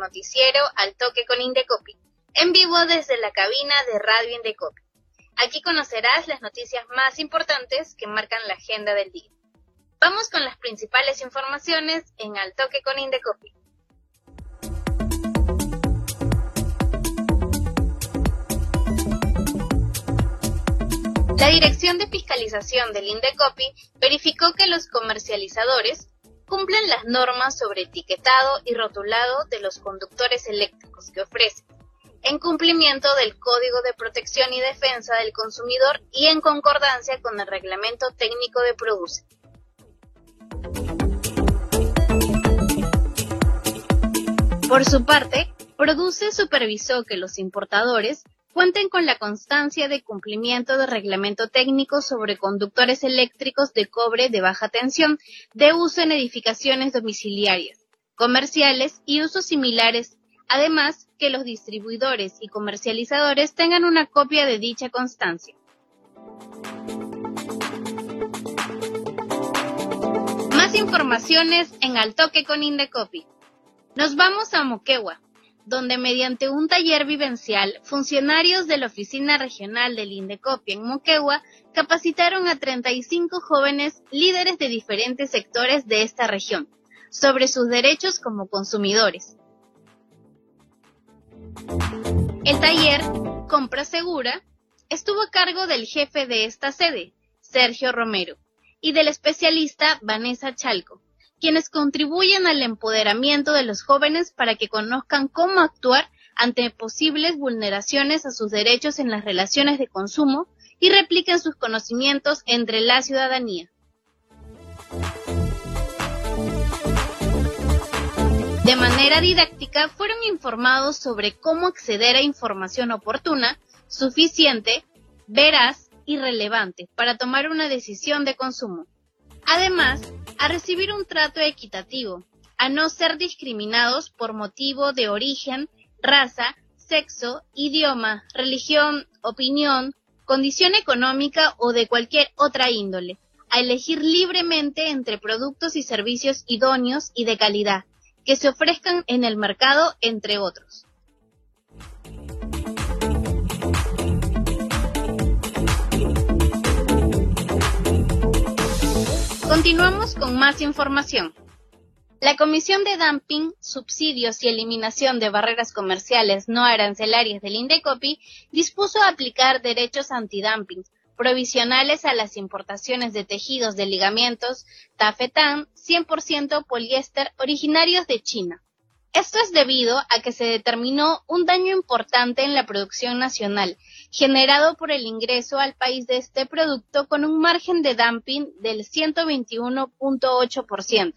Noticiero Al Toque con Indecopi, en vivo desde la cabina de Radio Indecopi. Aquí conocerás las noticias más importantes que marcan la agenda del día. Vamos con las principales informaciones en Al Toque con Indecopi. La Dirección de Fiscalización del Indecopi verificó que los comercializadores cumplen las normas sobre etiquetado y rotulado de los conductores eléctricos que ofrecen, en cumplimiento del Código de Protección y Defensa del Consumidor y en concordancia con el Reglamento Técnico de Produce. Por su parte, Produce supervisó que los importadores cuenten con la constancia de cumplimiento de reglamento técnico sobre conductores eléctricos de cobre de baja tensión de uso en edificaciones domiciliarias, comerciales y usos similares, además que los distribuidores y comercializadores tengan una copia de dicha constancia. Más informaciones en Altoque con Indecopi. Nos vamos a Moquegua, donde mediante un taller vivencial, funcionarios de la Oficina Regional del Indecopi en Moquegua capacitaron a 35 jóvenes líderes de diferentes sectores de esta región sobre sus derechos como consumidores. El taller Compra Segura estuvo a cargo del jefe de esta sede, Sergio Romero, y del especialista Vanessa Chalco, quienes contribuyen al empoderamiento de los jóvenes para que conozcan cómo actuar ante posibles vulneraciones a sus derechos en las relaciones de consumo y repliquen sus conocimientos entre la ciudadanía. De manera didáctica fueron informados sobre cómo acceder a información oportuna, suficiente, veraz y relevante para tomar una decisión de consumo. Además, a recibir un trato equitativo, a no ser discriminados por motivo de origen, raza, sexo, idioma, religión, opinión, condición económica o de cualquier otra índole, a elegir libremente entre productos y servicios idóneos y de calidad que se ofrezcan en el mercado, entre otros. Continuamos con más información. La Comisión de Dumping, Subsidios y Eliminación de Barreras Comerciales no arancelarias del Indecopi dispuso aplicar derechos antidumping provisionales a las importaciones de tejidos de ligamentos tafetán 100% poliéster originarios de China. Esto es debido a que se determinó un daño importante en la producción nacional, generado por el ingreso al país de este producto con un margen de dumping del 121.8%.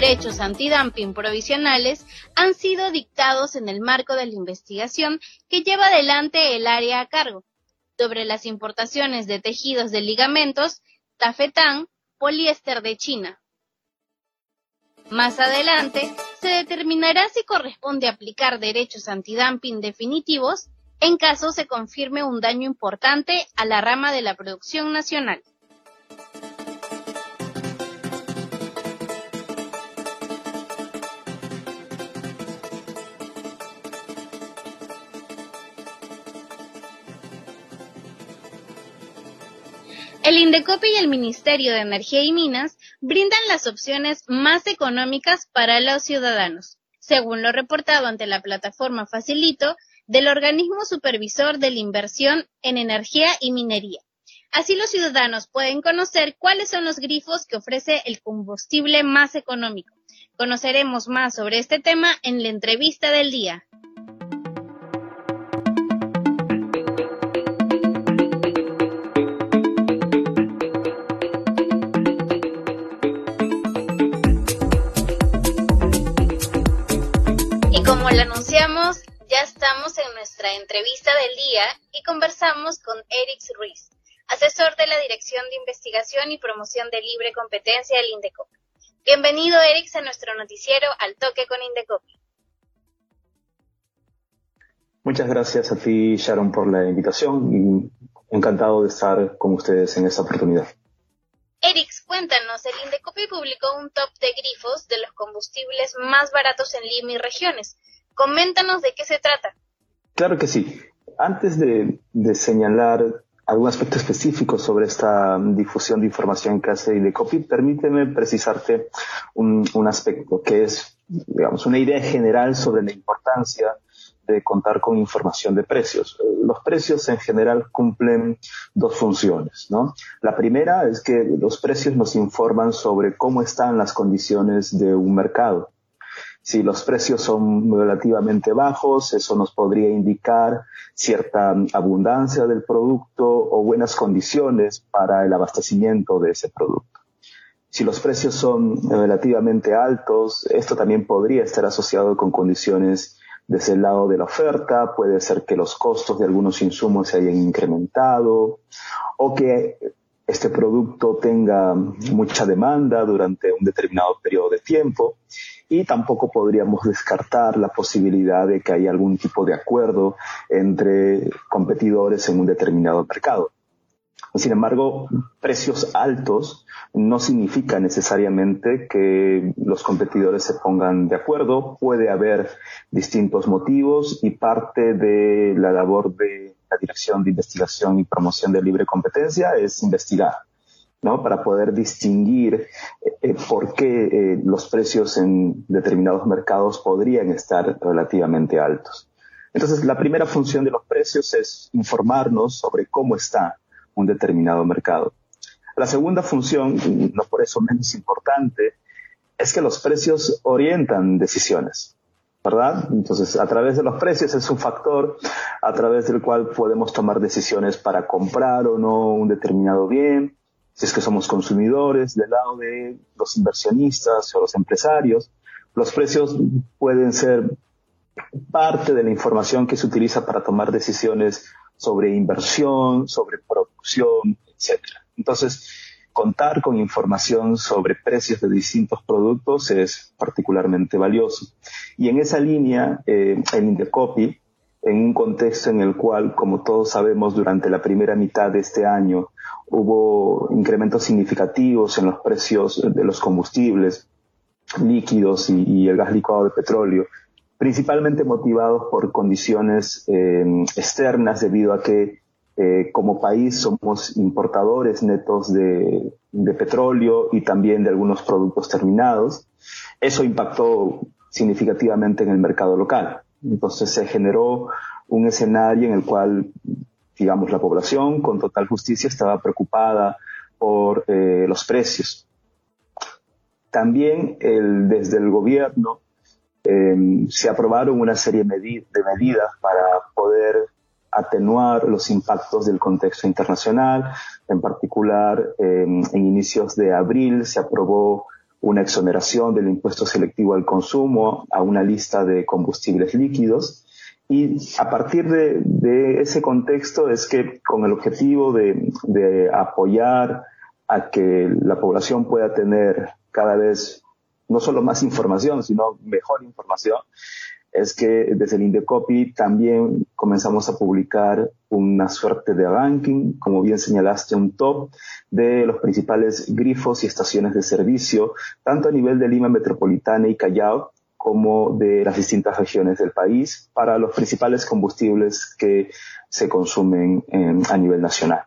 derechos antidumping provisionales han sido dictados en el marco de la investigación que lleva adelante el área a cargo sobre las importaciones de tejidos de ligamentos, tafetán, poliéster de China. Más adelante se determinará si corresponde aplicar derechos antidumping definitivos en caso se confirme un daño importante a la rama de la producción nacional. El Indecopi y el Ministerio de Energía y Minas brindan las opciones más económicas para los ciudadanos. Según lo reportado ante la plataforma Facilito, del organismo supervisor de la inversión en energía y minería. Así los ciudadanos pueden conocer cuáles son los grifos que ofrece el combustible más económico. Conoceremos más sobre este tema en la entrevista del día. Estamos en nuestra entrevista del día y conversamos con Eric Ruiz, asesor de la Dirección de Investigación y Promoción de Libre Competencia del INDECOP. Bienvenido, Eric, a nuestro noticiero Al Toque con Indecopi. Muchas gracias a ti, Sharon, por la invitación y encantado de estar con ustedes en esta oportunidad. Eric, cuéntanos, el Indecopi publicó un top de grifos de los combustibles más baratos en Lima y regiones. Coméntanos de qué se trata. Claro que sí. Antes de, señalar algún aspecto específico sobre esta difusión de información que hace Idecopi, permíteme precisarte un aspecto que es, digamos, una idea general sobre la importancia de contar con información de precios. Los precios en general cumplen dos funciones, ¿no? La primera es que los precios nos informan sobre cómo están las condiciones de un mercado. Si los precios son relativamente bajos, eso nos podría indicar cierta abundancia del producto o buenas condiciones para el abastecimiento de ese producto. Si los precios son relativamente altos, esto también podría estar asociado con condiciones desde el lado de la oferta, puede ser que los costos de algunos insumos se hayan incrementado o que este producto tenga mucha demanda durante un determinado periodo de tiempo y tampoco podríamos descartar la posibilidad de que haya algún tipo de acuerdo entre competidores en un determinado mercado. Sin embargo, precios altos no significa necesariamente que los competidores se pongan de acuerdo. Puede haber distintos motivos y parte de la labor de la Dirección de Investigación y Promoción de Libre Competencia es investigar. ¿no? Para poder distinguir eh, por qué eh, los precios en determinados mercados podrían estar relativamente altos. Entonces, la primera función de los precios es informarnos sobre cómo está un determinado mercado. La segunda función, no por eso menos importante, es que los precios orientan decisiones. ¿Verdad? Entonces, a través de los precios es un factor a través del cual podemos tomar decisiones para comprar o no un determinado bien, si es que somos consumidores, del lado de los inversionistas o los empresarios, los precios pueden ser parte de la información que se utiliza para tomar decisiones sobre inversión, sobre producción, etc. Entonces, contar con información sobre precios de distintos productos es particularmente valioso. Y en esa línea, eh, el Indecopy, en un contexto en el cual, como todos sabemos, durante la primera mitad de este año hubo incrementos significativos en los precios de los combustibles líquidos y, el gas licuado de petróleo, principalmente motivados por condiciones eh, externas debido a que eh, como país somos importadores netos de, petróleo y también de algunos productos terminados. Eso impactó significativamente en el mercado local. Entonces se generó un escenario en el cual digamos, la población con total justicia estaba preocupada por eh, los precios. También el, desde el gobierno em, se aprobaron una serie de medidas para poder atenuar los impactos del contexto internacional. En particular, em, en inicios de abril se aprobó una exoneración del impuesto selectivo al consumo a una lista de combustibles líquidos y a partir de, ese contexto es que con el objetivo de, apoyar a que la población pueda tener cada vez no solo más información, sino mejor información, es que desde el Indecopy también comenzamos a publicar una suerte de ranking, como bien señalaste, un top de los principales grifos y estaciones de servicio, tanto a nivel de Lima Metropolitana y Callao, como de las distintas regiones del país para los principales combustibles que se consumen a nivel nacional.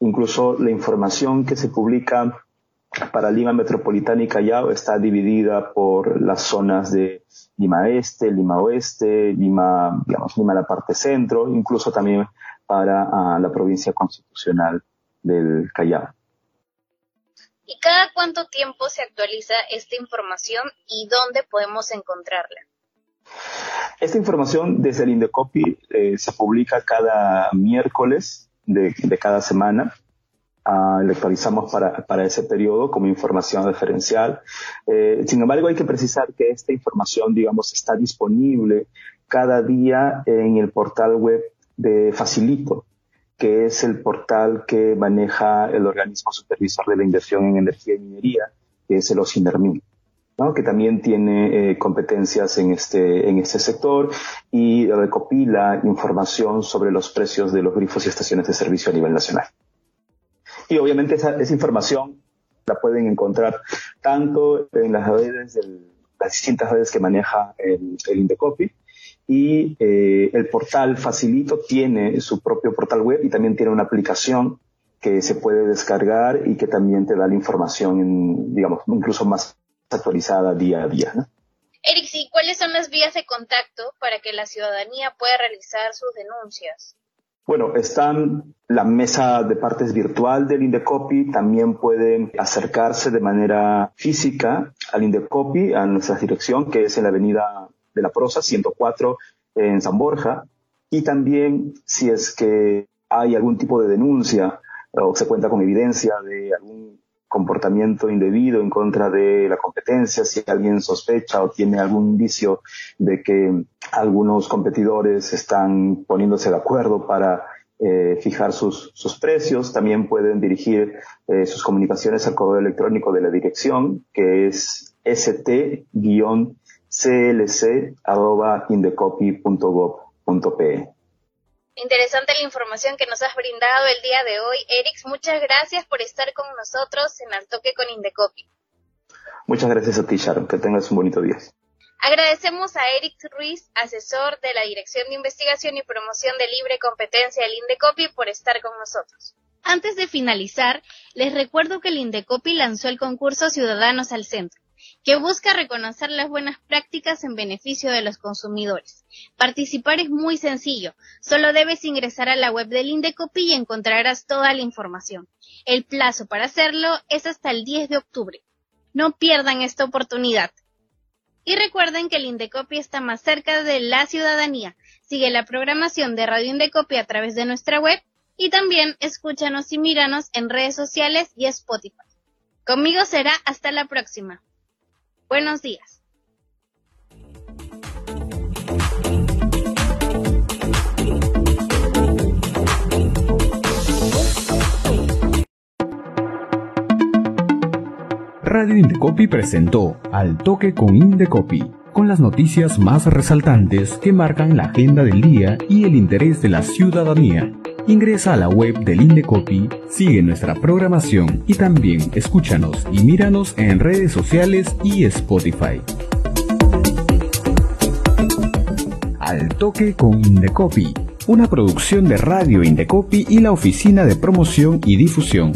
Incluso la información que se publica para Lima Metropolitana y Callao está dividida por las zonas de Lima Este, Lima Oeste, Lima, digamos, Lima la parte centro, incluso también para ah, la provincia constitucional del Callao. ¿Y cada cuánto tiempo se actualiza esta información y dónde podemos encontrarla? Esta información desde el Indecopi eh, se publica cada miércoles de, cada semana. Uh, actualizamos para, ese periodo como información referencial. Eh, sin embargo, hay que precisar que esta información, digamos, está disponible cada día en el portal web de Facilito, que es el portal que maneja el organismo supervisor de la inversión en energía y minería, que es el OSINERMIN que también tiene eh, competencias en este, en este sector y recopila información sobre los precios de los grifos y estaciones de servicio a nivel nacional. Y obviamente esa, esa información la pueden encontrar tanto en las redes, las distintas redes que maneja el, el Indecopi, y eh, el portal Facilito tiene su propio portal web y también tiene una aplicación que se puede descargar y que también te da la información, digamos, incluso más actualizada día a día. ¿no? Eric, ¿y cuáles son las vías de contacto para que la ciudadanía pueda realizar sus denuncias? Bueno, están la mesa de partes virtual del Indecopi, también pueden acercarse de manera física al Indecopi, a nuestra dirección, que es en la avenida de la Prosa, 104, en San Borja, y también si es que hay algún tipo de denuncia o se cuenta con evidencia de algún comportamiento indebido en contra de la competencia, si alguien sospecha o tiene algún indicio de que algunos competidores están poniéndose de acuerdo para eh, fijar sus, precios, también pueden dirigir eh, sus comunicaciones al correo electrónico de la dirección, que es st-clc.indecopy.gov.pe. Interesante la información que nos has brindado el día de hoy. Erix, muchas gracias por estar con nosotros en Al Toque con Indecopi. Muchas gracias a ti, Sharon. Que tengas un bonito día. Agradecemos a Eric Ruiz, asesor de la Dirección de Investigación y Promoción de Libre Competencia del Indecopi, por estar con nosotros. Antes de finalizar, les recuerdo que el Indecopi lanzó el concurso Ciudadanos al Centro que busca reconocer las buenas prácticas en beneficio de los consumidores. Participar es muy sencillo, solo debes ingresar a la web del Indecopi y encontrarás toda la información. El plazo para hacerlo es hasta el 10 de octubre. No pierdan esta oportunidad. Y recuerden que el Indecopi está más cerca de la ciudadanía. Sigue la programación de Radio Indecopi a través de nuestra web y también escúchanos y míranos en redes sociales y Spotify. Conmigo será hasta la próxima. Buenos días. Radio Indecopi presentó Al Toque con Indecopi, con las noticias más resaltantes que marcan la agenda del día y el interés de la ciudadanía. Ingresa a la web del Indecopi, sigue nuestra programación y también escúchanos y míranos en redes sociales y Spotify. Al toque con Indecopi, una producción de Radio Indecopi y la Oficina de Promoción y Difusión.